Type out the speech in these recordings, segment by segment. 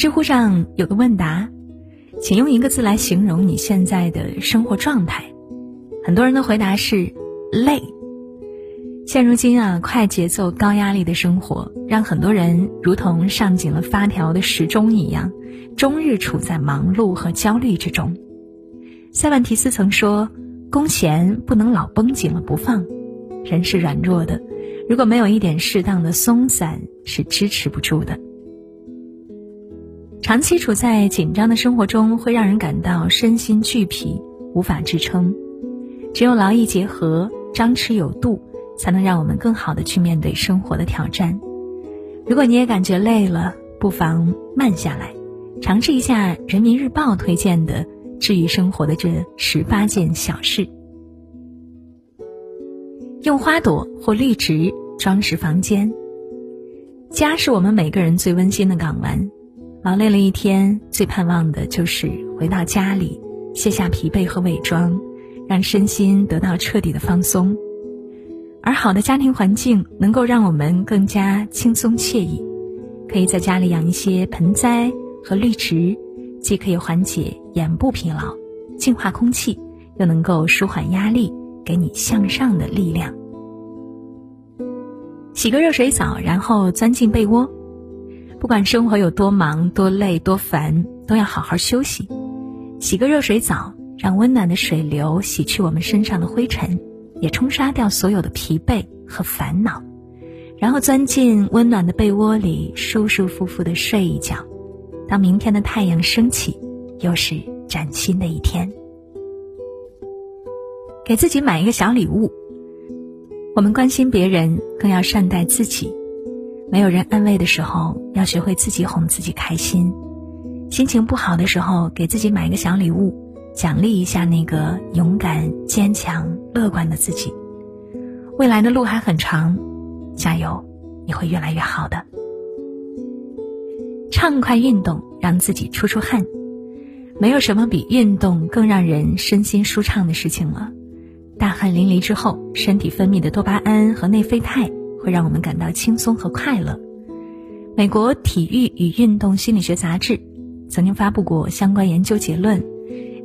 知乎上有个问答，请用一个字来形容你现在的生活状态。很多人的回答是累。现如今啊，快节奏、高压力的生活，让很多人如同上紧了发条的时钟一样，终日处在忙碌和焦虑之中。塞万提斯曾说：“弓弦不能老绷紧了不放，人是软弱的，如果没有一点适当的松散，是支持不住的。”长期处在紧张的生活中，会让人感到身心俱疲，无法支撑。只有劳逸结合，张弛有度。才能让我们更好的去面对生活的挑战。如果你也感觉累了，不妨慢下来，尝试一下《人民日报》推荐的治愈生活的这十八件小事。用花朵或绿植装饰房间。家是我们每个人最温馨的港湾。劳累了一天，最盼望的就是回到家里，卸下疲惫和伪装，让身心得到彻底的放松。而好的家庭环境能够让我们更加轻松惬意，可以在家里养一些盆栽和绿植，既可以缓解眼部疲劳、净化空气，又能够舒缓压力，给你向上的力量。洗个热水澡，然后钻进被窝。不管生活有多忙、多累、多烦，都要好好休息。洗个热水澡，让温暖的水流洗去我们身上的灰尘。也冲刷掉所有的疲惫和烦恼，然后钻进温暖的被窝里，舒舒服服的睡一觉。当明天的太阳升起，又是崭新的一天。给自己买一个小礼物。我们关心别人，更要善待自己。没有人安慰的时候，要学会自己哄自己开心。心情不好的时候，给自己买一个小礼物。奖励一下那个勇敢、坚强、乐观的自己。未来的路还很长，加油，你会越来越好的。畅快运动，让自己出出汗。没有什么比运动更让人身心舒畅的事情了。大汗淋漓之后，身体分泌的多巴胺和内啡肽会让我们感到轻松和快乐。美国体育与运动心理学杂志曾经发布过相关研究结论。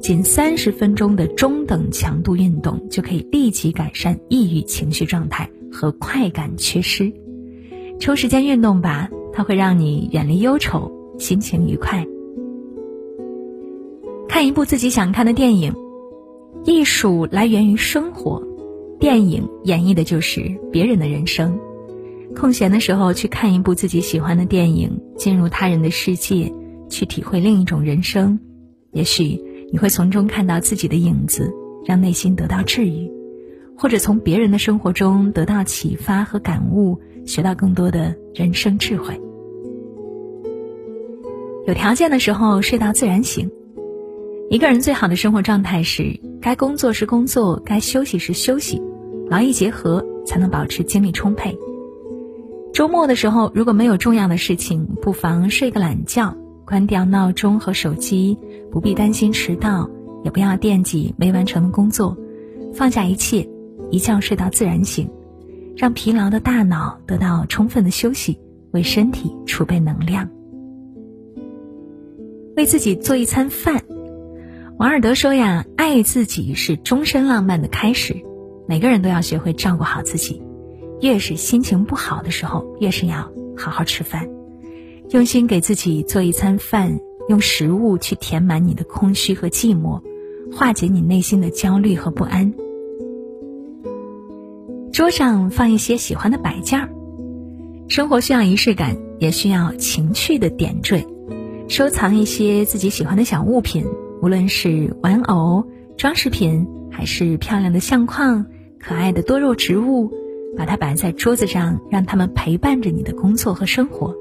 仅三十分钟的中等强度运动就可以立即改善抑郁情绪状态和快感缺失。抽时间运动吧，它会让你远离忧愁，心情愉快。看一部自己想看的电影，艺术来源于生活，电影演绎的就是别人的人生。空闲的时候去看一部自己喜欢的电影，进入他人的世界，去体会另一种人生，也许。你会从中看到自己的影子，让内心得到治愈，或者从别人的生活中得到启发和感悟，学到更多的人生智慧。有条件的时候睡到自然醒。一个人最好的生活状态是：该工作时工作，该休息时休息，劳逸结合，才能保持精力充沛。周末的时候，如果没有重要的事情，不妨睡个懒觉。关掉闹钟和手机，不必担心迟到，也不要惦记没完成的工作，放下一切，一觉睡到自然醒，让疲劳的大脑得到充分的休息，为身体储备能量。为自己做一餐饭，王尔德说呀：“爱自己是终身浪漫的开始。”每个人都要学会照顾好自己，越是心情不好的时候，越是要好好吃饭。用心给自己做一餐饭，用食物去填满你的空虚和寂寞，化解你内心的焦虑和不安。桌上放一些喜欢的摆件儿，生活需要仪式感，也需要情趣的点缀。收藏一些自己喜欢的小物品，无论是玩偶、装饰品，还是漂亮的相框、可爱的多肉植物，把它摆在桌子上，让它们陪伴着你的工作和生活。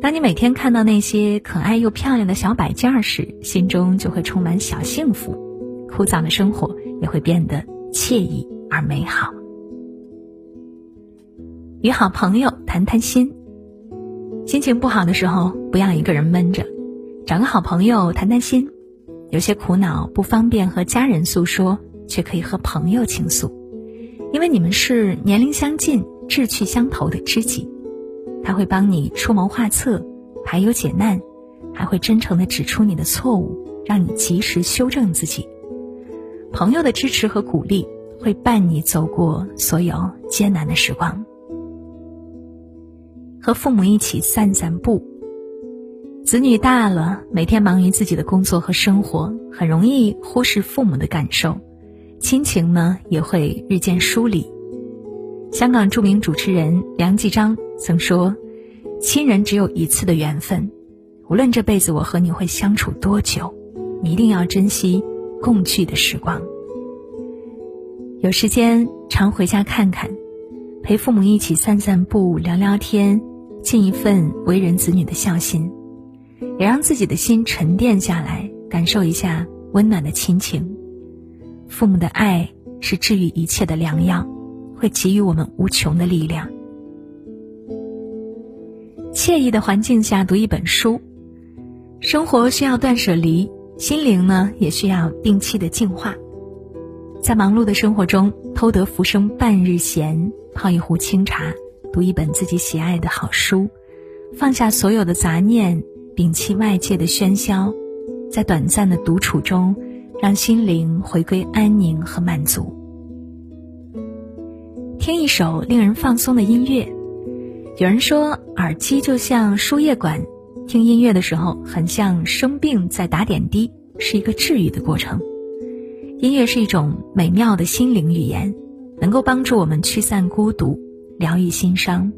当你每天看到那些可爱又漂亮的小摆件时，心中就会充满小幸福，枯燥的生活也会变得惬意而美好。与好朋友谈谈心，心情不好的时候不要一个人闷着，找个好朋友谈谈心。有些苦恼不方便和家人诉说，却可以和朋友倾诉，因为你们是年龄相近、志趣相投的知己。他会帮你出谋划策，排忧解难，还会真诚的指出你的错误，让你及时修正自己。朋友的支持和鼓励会伴你走过所有艰难的时光。和父母一起散散步。子女大了，每天忙于自己的工作和生活，很容易忽视父母的感受，亲情呢也会日渐疏离。香港著名主持人梁继章曾说：“亲人只有一次的缘分，无论这辈子我和你会相处多久，你一定要珍惜共聚的时光。有时间常回家看看，陪父母一起散散步、聊聊天，尽一份为人子女的孝心。”也让自己的心沉淀下来，感受一下温暖的亲情。父母的爱是治愈一切的良药，会给予我们无穷的力量。惬意的环境下读一本书，生活需要断舍离，心灵呢也需要定期的净化。在忙碌的生活中，偷得浮生半日闲，泡一壶清茶，读一本自己喜爱的好书，放下所有的杂念。摒弃外界的喧嚣，在短暂的独处中，让心灵回归安宁和满足。听一首令人放松的音乐。有人说，耳机就像输液管，听音乐的时候，很像生病在打点滴，是一个治愈的过程。音乐是一种美妙的心灵语言，能够帮助我们驱散孤独，疗愈心伤。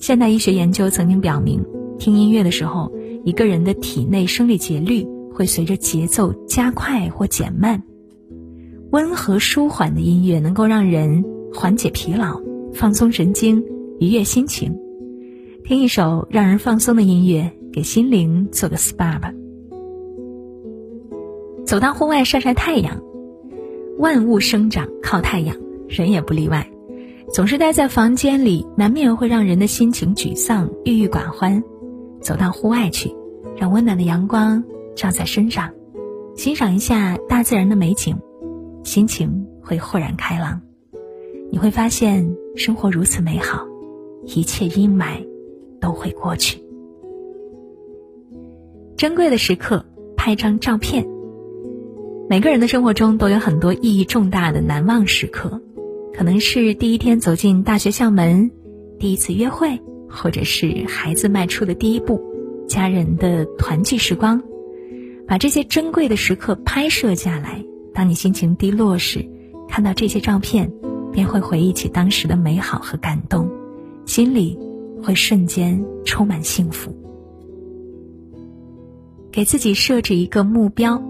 现代医学研究曾经表明。听音乐的时候，一个人的体内生理节律会随着节奏加快或减慢。温和舒缓的音乐能够让人缓解疲劳、放松神经、愉悦心情。听一首让人放松的音乐，给心灵做个 SPA 吧。走到户外晒晒太阳。万物生长靠太阳，人也不例外。总是待在房间里，难免会让人的心情沮丧、郁郁寡欢。走到户外去，让温暖的阳光照在身上，欣赏一下大自然的美景，心情会豁然开朗。你会发现生活如此美好，一切阴霾都会过去。珍贵的时刻，拍张照片。每个人的生活中都有很多意义重大的难忘时刻，可能是第一天走进大学校门，第一次约会。或者是孩子迈出的第一步，家人的团聚时光，把这些珍贵的时刻拍摄下来。当你心情低落时，看到这些照片，便会回忆起当时的美好和感动，心里会瞬间充满幸福。给自己设置一个目标。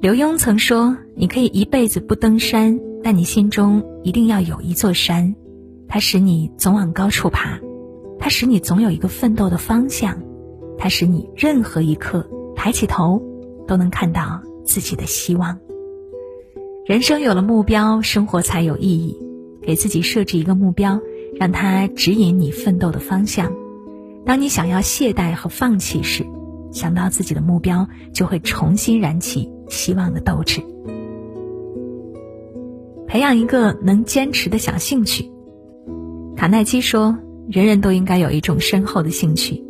刘墉曾说：“你可以一辈子不登山，但你心中一定要有一座山，它使你总往高处爬。”它使你总有一个奋斗的方向，它使你任何一刻抬起头都能看到自己的希望。人生有了目标，生活才有意义。给自己设置一个目标，让它指引你奋斗的方向。当你想要懈怠和放弃时，想到自己的目标，就会重新燃起希望的斗志。培养一个能坚持的小兴趣。卡耐基说。人人都应该有一种深厚的兴趣，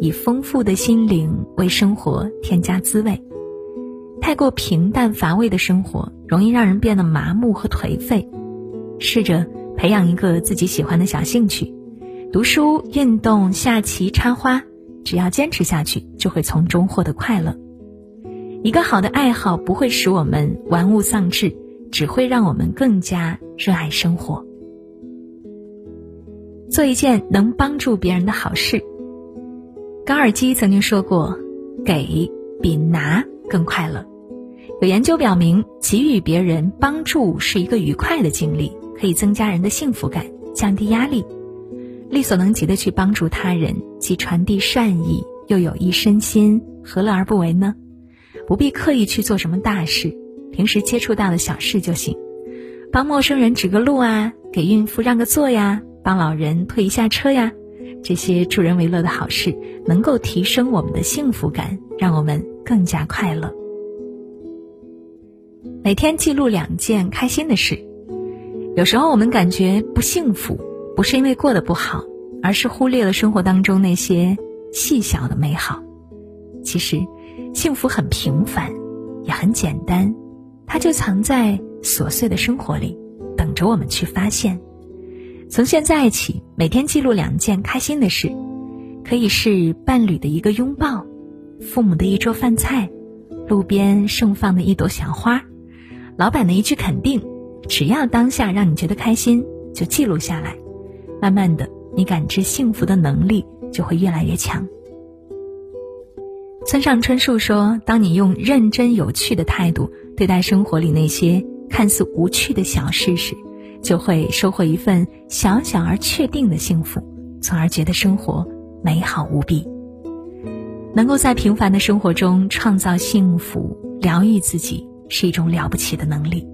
以丰富的心灵为生活添加滋味。太过平淡乏味的生活，容易让人变得麻木和颓废。试着培养一个自己喜欢的小兴趣，读书、运动、下棋、插花，只要坚持下去，就会从中获得快乐。一个好的爱好不会使我们玩物丧志，只会让我们更加热爱生活。做一件能帮助别人的好事。高尔基曾经说过：“给比拿更快乐。”有研究表明，给予别人帮助是一个愉快的经历，可以增加人的幸福感，降低压力。力所能及的去帮助他人，既传递善意，又有益身心，何乐而不为呢？不必刻意去做什么大事，平时接触到的小事就行。帮陌生人指个路啊，给孕妇让个座呀。帮老人推一下车呀，这些助人为乐的好事能够提升我们的幸福感，让我们更加快乐。每天记录两件开心的事。有时候我们感觉不幸福，不是因为过得不好，而是忽略了生活当中那些细小的美好。其实，幸福很平凡，也很简单，它就藏在琐碎的生活里，等着我们去发现。从现在起，每天记录两件开心的事，可以是伴侣的一个拥抱，父母的一桌饭菜，路边盛放的一朵小花，老板的一句肯定。只要当下让你觉得开心，就记录下来。慢慢的，你感知幸福的能力就会越来越强。村上春树说：“当你用认真有趣的态度对待生活里那些看似无趣的小事时，就会收获一份小小而确定的幸福，从而觉得生活美好无比。能够在平凡的生活中创造幸福、疗愈自己，是一种了不起的能力。”